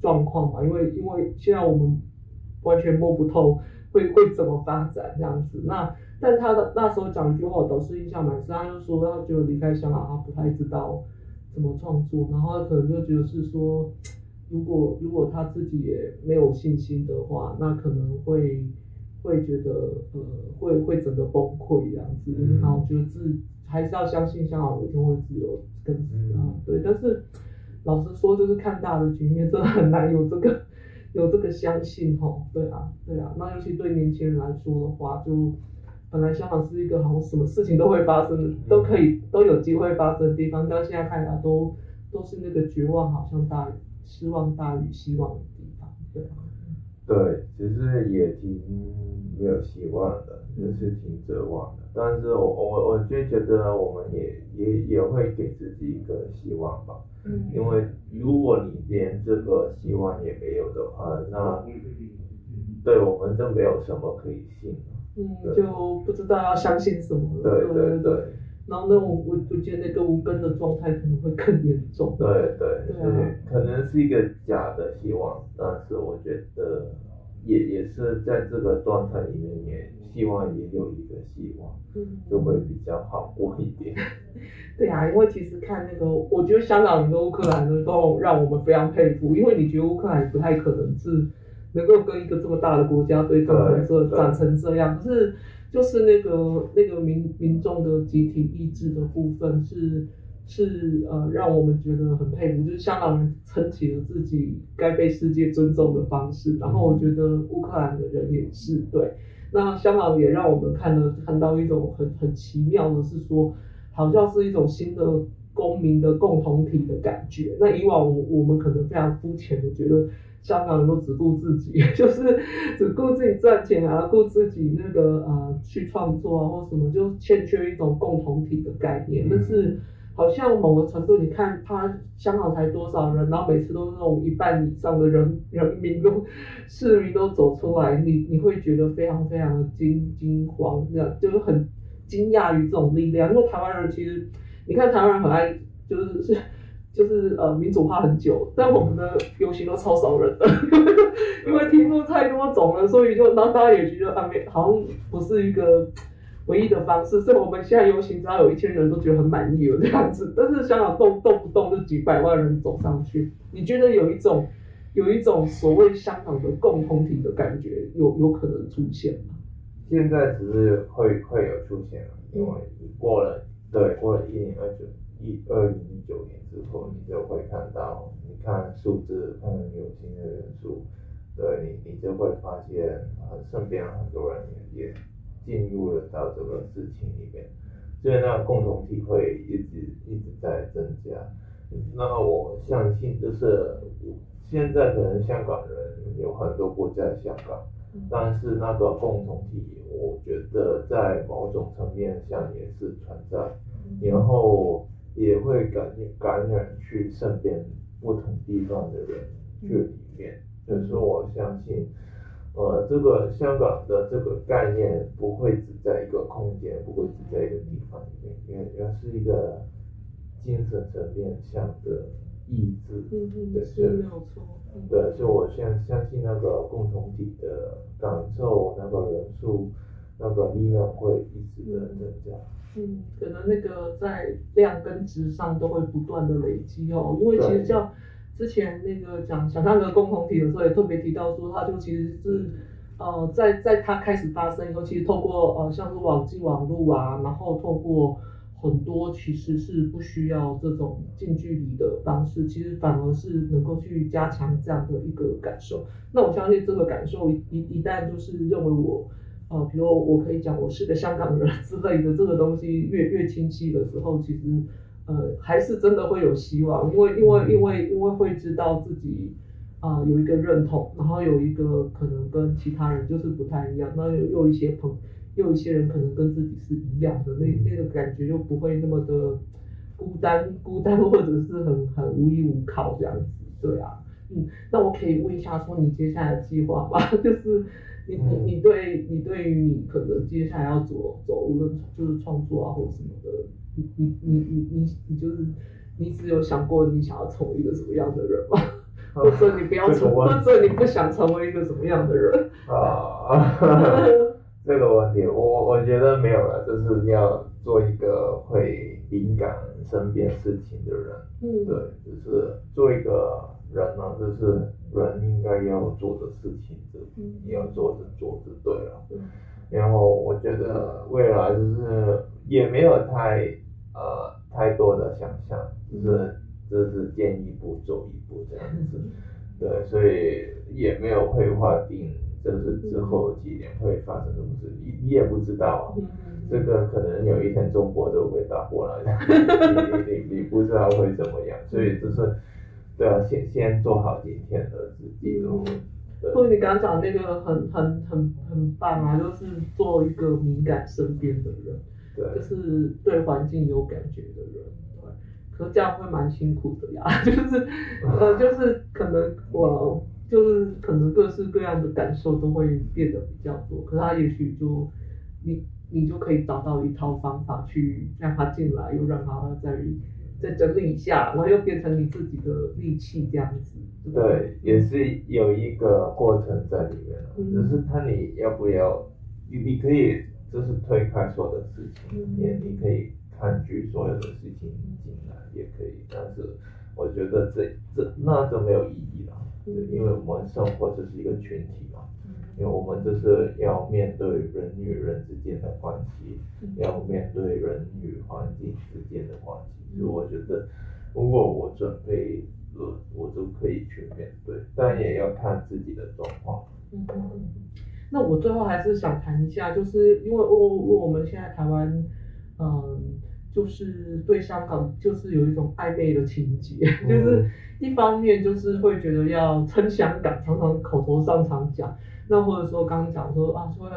状况嘛，因为因为现在我们完全摸不透会会怎么发展这样子。那但他的那时候讲一句话，我倒是印象蛮深，他就说他觉得离开香港，他不太知道。怎么创作？然后他可能就觉得是说，如果如果他自己也没有信心的话，那可能会会觉得呃会会整个崩溃这样子。嗯、然后觉得自还是要相信香港有一天会自由跟啊、嗯、对。但是老实说，就是看大的局面，真的很难有这个 <laughs> 有这个相信吼。对啊对啊，那尤其对年轻人来说的话，就。本来香港是一个好像什么事情都会发生的，都可以都有机会发生的地方，但现在看来都都是那个绝望好像大于失望大于希望的地方，对吧？对，其实也挺没有希望的，就是挺绝望的。但是我我我就觉得我们也也也会给自己一个希望吧，嗯，因为如果你连这个希望也没有的话，那对我们就没有什么可以信。嗯，就不知道要相信什么了。对对对。然后呢，我我我觉得那个无根的状态可能会更严重。对对对。可能是一个假的希望，但是我觉得也也是在这个状态里面，也希望也有一个希望，嗯，就会比较好过一点。<laughs> 对啊，因为其实看那个，我觉得香港人跟乌克兰人都让我们非常佩服，因为你觉得乌克兰不太可能是。能够跟一个这么大的国家对抗成这长成这样，可是就是那个那个民民众的集体意志的部分是是呃让我们觉得很佩服，就是香港人撑起了自己该被世界尊重的方式，然后我觉得乌克兰的人也是对，那香港也让我们看了看到一种很很奇妙的是说，好像是一种新的公民的共同体的感觉。那以往我我们可能非常肤浅的觉得。香港人都只顾自己，<laughs> 就是只顾自己赚钱啊，顾自己那个呃去创作啊或什么，就欠缺一种共同体的概念。但是好像某个程度，你看他香港才多少人，然后每次都是那种一半以上的人人民都市民都走出来，你你会觉得非常非常的惊惊慌，这样就是很惊讶于这种力量。因为台湾人其实，你看台湾人很爱就是是。就是呃民主化很久，但我们的游行都超少人的，因为题目太多种了，所以就然后大家也觉得啊没好像不是一个唯一的方式，所以我们现在游行只要有一千人都觉得很满意了这样子。但是香港动动不动就几百万人走上去，你觉得有一种有一种所谓香港的共同体的感觉有有可能出现吗？现在只是会会有出现了，因为过了对过了一年二九一二零一九年之后，你就会看到，你看数字，看有新的人数，对你你就会发现，呃，身边很多人也也进入了到这个事情里面，所以那个共同体会一直一直在增加。那我相信就是现在可能香港人有很多不在香港。但是那个共同体，我觉得在某种层面上也是存在，然后也会感感染去身边不同地方的人去里面。就是说，我相信，呃，这个香港的这个概念不会只在一个空间，不会只在一个地方里面，因为而是一个精神层面上的。意志，嗯嗯，对，是没有错。对，所以我相相信那个共同体的感受，那个人数，那个力量会一直的增加。嗯，可能那个在量跟值上都会不断的累积哦。因为其实像之前那个讲想象的共同体的时候，也特别提到说，它就其实是呃，在在它开始发生以后，其实透过呃像是网际网络啊，然后透过。很多其实是不需要这种近距离的方式，其实反而是能够去加强这样的一个感受。那我相信这个感受一一一旦就是认为我，呃，比如我可以讲我是个香港人之类的这个东西越越清晰的时候，其实呃还是真的会有希望，因为因为因为因为会知道自己啊、呃、有一个认同，然后有一个可能跟其他人就是不太一样，那又又一些朋。又有一些人可能跟自己是一样的，那那个感觉就不会那么的孤单，孤单或者是很很无依无靠这样子，对啊，嗯，那我可以问一下，说你接下来的计划吗？<laughs> 就是你你你对你对于你可能接下来要走走，无论就是创作啊或者什么的，你你你你你你就是你只有想过你想要成为一个什么样的人吗？<laughs> 或者你不要成，或者你不想成为一个什么样的人？<laughs> 啊。<laughs> 这个问题，我我觉得没有了，就是要做一个会敏感身边事情的人，嗯，对，就是做一个人呢，这是人应该要做的事情，就你要做着做就对了，嗯，然后我觉得未来就是也没有太呃太多的想象，就是就是见一步走一步这样子，对，所以也没有会划定。就是之后几年会发生什么事，你你也不知道啊。这个可能有一天中国都会打过来，<laughs> 你你你不知道会怎么样，所以就是对啊，先先做好今天的自己。哦。或者你刚刚讲那个很很很很棒啊，就是做一个敏感身边的人，对，就是对环境有感觉的人，对。可是这样会蛮辛苦的呀，<laughs> 就是呃，就是可能我。就是可能各式各样的感受都会变得比较多，可是他也许就你你就可以找到一套方法去让他进来，又让他再再整理一下，然后又变成你自己的利器这样子。对，也是有一个过程在里面，嗯、只是看你要不要，你你可以就是推开所有的事情，嗯、也你可以抗拒所有的事情进来也可以，但是我觉得这这那就没有意义了。因为我们生活就是一个群体嘛，因为我们就是要面对人与人之间的关系，要面对人与环境之间的关系。所以我觉得，如果我准备了，我就可以去面对，但也要看自己的状况。嗯嗯，那我最后还是想谈一下，就是因为我我们现在台湾，嗯，就是对香港就是有一种暧昧的情结，<laughs> 就是。一方面就是会觉得要撑香港，常常口头上常讲，那或者说刚刚讲说啊，说要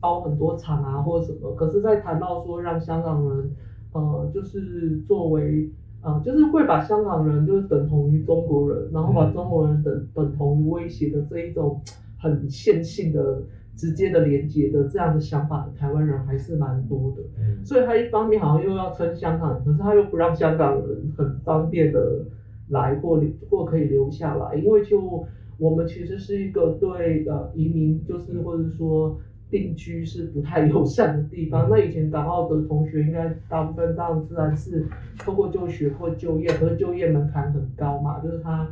包很多场啊或者什么，可是，在谈到说让香港人，呃，就是作为，呃，就是会把香港人就是等同于中国人，然后把中国人等等同于威胁的这一种很线性的直接的连接的这样的想法的台湾人还是蛮多的。嗯，所以他一方面好像又要撑香港，可是他又不让香港人很方便的来或留或可以留下来，因为就我们其实是一个对呃移民就是或者说。定居是不太友善的地方。那以前港澳的同学应该大部分当然自然是通过就学或就业，可是就业门槛很高嘛，就是他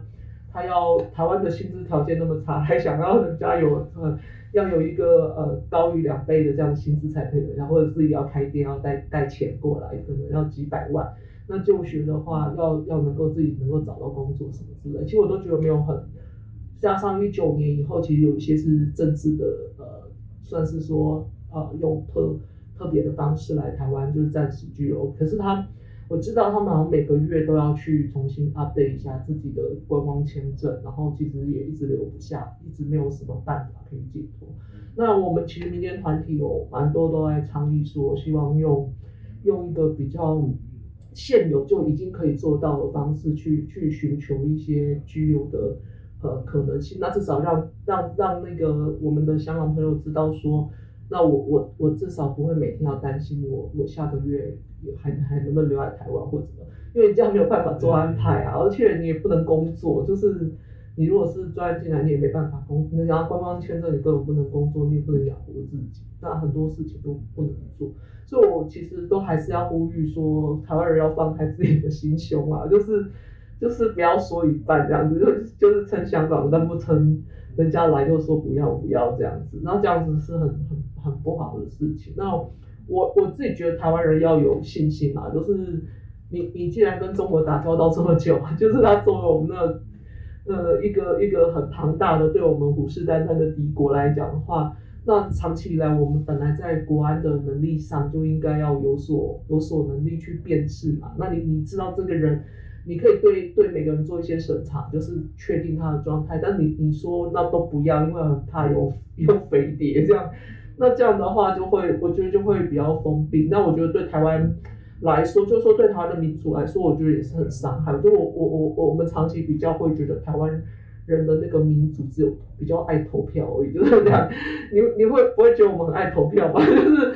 他要台湾的薪资条件那么差，还想要人家有呃要有一个呃高于两倍的这样的薪资才可以，然后或者自己要开店要带带钱过来，可能要几百万。那就学的话，要要能够自己能够找到工作什么之类，其实我都觉得没有很。加上一九年以后，其实有一些是政治的呃。算是说，呃，用特特别的方式来台湾，就是暂时居留。可是他，我知道他们好像每个月都要去重新 update 一下自己的观光签证，然后其实也一直留不下，一直没有什么办法可以解脱。那我们其实民间团体有蛮多都在倡议说，希望用用一个比较现有就已经可以做到的方式去去寻求一些居留的。呃，可能性，那至少让让让那个我们的香港朋友知道说，那我我我至少不会每天要担心我我下个月还还能不能留在台湾或者什么，因为你这样没有办法做安排啊，而且你也不能工作，就是你如果是专案进来，你也没办法工，你要观光签证你根本不能工作，你也不能养活自己，那很多事情都不能做，所以我其实都还是要呼吁说，台湾人要放开自己的心胸啊，就是。就是不要说一半这样子，就是就是撑香港，但不撑人家来就说不要不要这样子，那这样子是很很很不好的事情。那我我自己觉得台湾人要有信心嘛，就是你你既然跟中国打交道这么久，就是他作为我们的呃一个一个很庞大的对我们虎视眈眈的敌国来讲的话，那长期以来我们本来在国安的能力上就应该要有所有所能力去辨识嘛。那你你知道这个人。你可以对对每个人做一些审查，就是确定他的状态。但你你说那都不要，因为很怕有有飞碟这样。那这样的话就会，我觉得就会比较封闭。那我觉得对台湾来说，就是说对台湾的民族来说，我觉得也是很伤害。就我我我我们长期比较会觉得台湾。人的那个民主只有比较爱投票而已，就是这样。你你会不会觉得我们很爱投票吗？就是，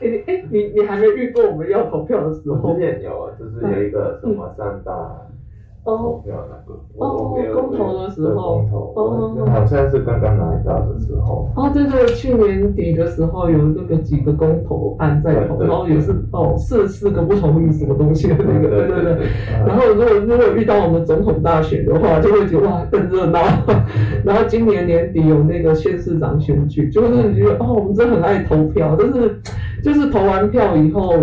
哎哎，你你还没遇过我们要投票的时候？之前有啊，就是有一个什么三大。哦，没有那个，哦，公投的时候，公投，哦，好像是刚刚拿到的时候。哦，对对，去年底的时候有那个几个公投案在投，然后也是哦，四四个不同意什么东西的那个，对对对。然后如果如果遇到我们总统大选的话，就会觉得哇更热闹。然后今年年底有那个县市长选举，就是你觉得哦，我们真的很爱投票，但是就是投完票以后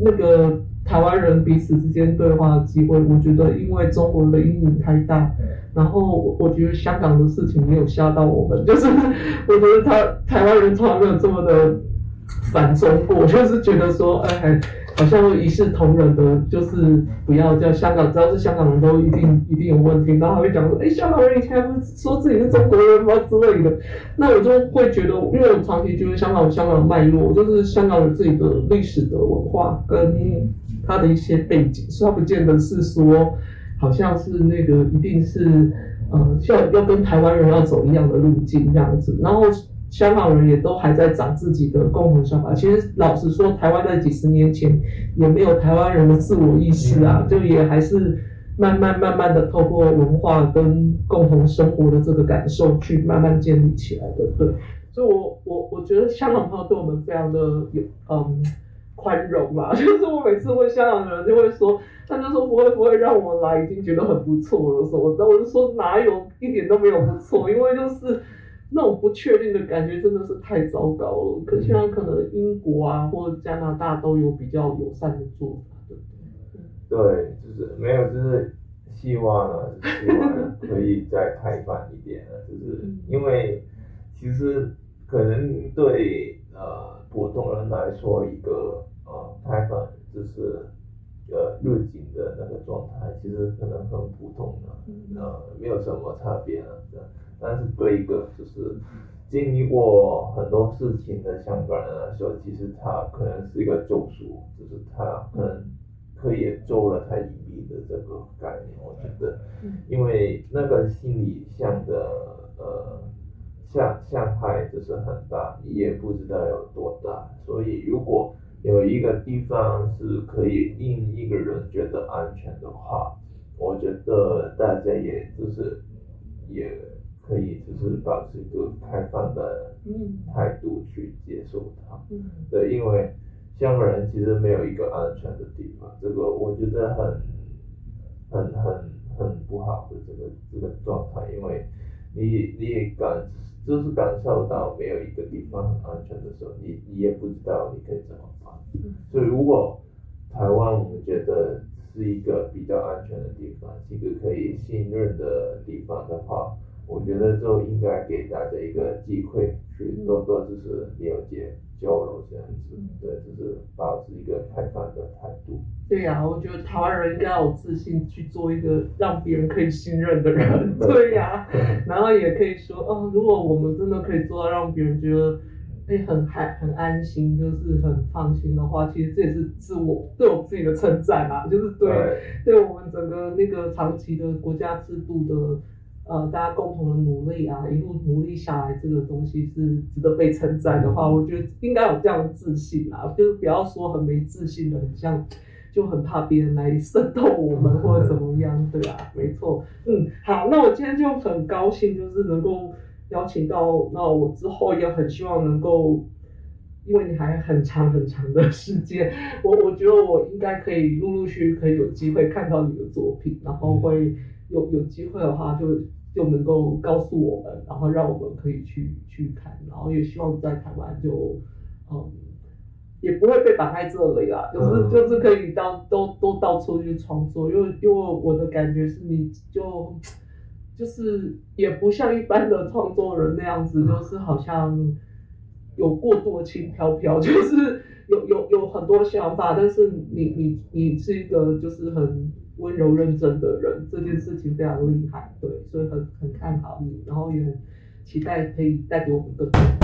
那个。台湾人彼此之间对话的机会，我觉得因为中国的阴影太大，然后我觉得香港的事情没有吓到我们，就是 <laughs> 我觉得他台湾人从来没有这么的反中过，就是觉得说，哎。好像一视同仁的，就是不要叫香港，只要是香港人都一定一定有问题，然后还会讲说，哎，香港人以前不是说自己是中国人吗之类的，那我就会觉得，因为我长期觉得香港有香港的脉络，就是香港有自己的历史的文化跟它的一些背景，所以它不见得是说，好像是那个一定是，呃，要要跟台湾人要走一样的路径这样子，然后。香港人也都还在找自己的共同想法。其实老实说，台湾在几十年前也没有台湾人的自我意识啊，就也还是慢慢慢慢的透过文化跟共同生活的这个感受去慢慢建立起来的。对，所以我我我觉得香港朋友对我们非常的有嗯宽容嘛。<laughs> 就是我每次问香港的人就会说，他就说不会不会让我们来，已经觉得很不错了。什么的，我就说哪有一点都没有不错，因为就是。那种不确定的感觉真的是太糟糕了。可现在可能英国啊或者加拿大都有比较友善的做法，对不对？对，就是没有，就是希望啊，希望可以再开放一点了，就是因为其实可能对呃普通人来说，一个呃开放就是呃入境的那个状态，其实可能很普通的，呃没有什么差别啊，这样。但是对一个就是经历过很多事情的香港人来说，其实他可能是一个救赎，就是他可能可以救了他一命的这个概念。我觉得，因为那个心理上的呃像像害就是很大，你也不知道有多大，所以如果有一个地方是可以令一个人觉得安全的话，我觉得大家也就是也可以就是保持一个开放的态度去接受它。嗯，对，因为香港人其实没有一个安全的地方，这个我觉得很很很很不好的这个这个状态，因为你你也感就是感受到没有一个地方很安全的时候，你你也不知道你可以怎么办。所以如果台湾我们觉得是一个比较安全的地方，是一个可以信任的地方的话，我觉得就应该给大家一个机会去多多就是了解交流这样子，对，就是保持一个开放的态度。对呀、啊，我觉得台湾人应该有自信去做一个让别人可以信任的人。<laughs> 对呀、啊，然后也可以说，哦，如果我们真的可以做到让别人觉得。哎，很安很安心，就是很放心的话，其实这也是自我对我自己的称赞啊，<laughs> 就是对对，对我们整个那个长期的国家制度的呃大家共同的努力啊，一路努力下来，这个东西是值得被称赞的话，我觉得应该有这样的自信啊，就是不要说很没自信的，很像就很怕别人来渗透我们 <laughs> 或者怎么样，对啊，没错，嗯，好，那我今天就很高兴，就是能够。邀请到，那我之后也很希望能够，因为你还很长很长的时间，<laughs> 我我觉得我应该可以陆陆续续可以有机会看到你的作品，然后会有有机会的话就就能够告诉我们，然后让我们可以去去看，然后也希望在台湾就嗯也不会被绑在这里啦，就是就是可以到都都到处去创作，因为因为我的感觉是你就。就是也不像一般的创作人那样子，<laughs> 就是好像有过度的轻飘飘，<laughs> 就是有有有很多想法，但是你你你是一个就是很温柔认真的人，这件事情非常厉害，对，所以很很看好你，然后也很期待可以带给我们更多。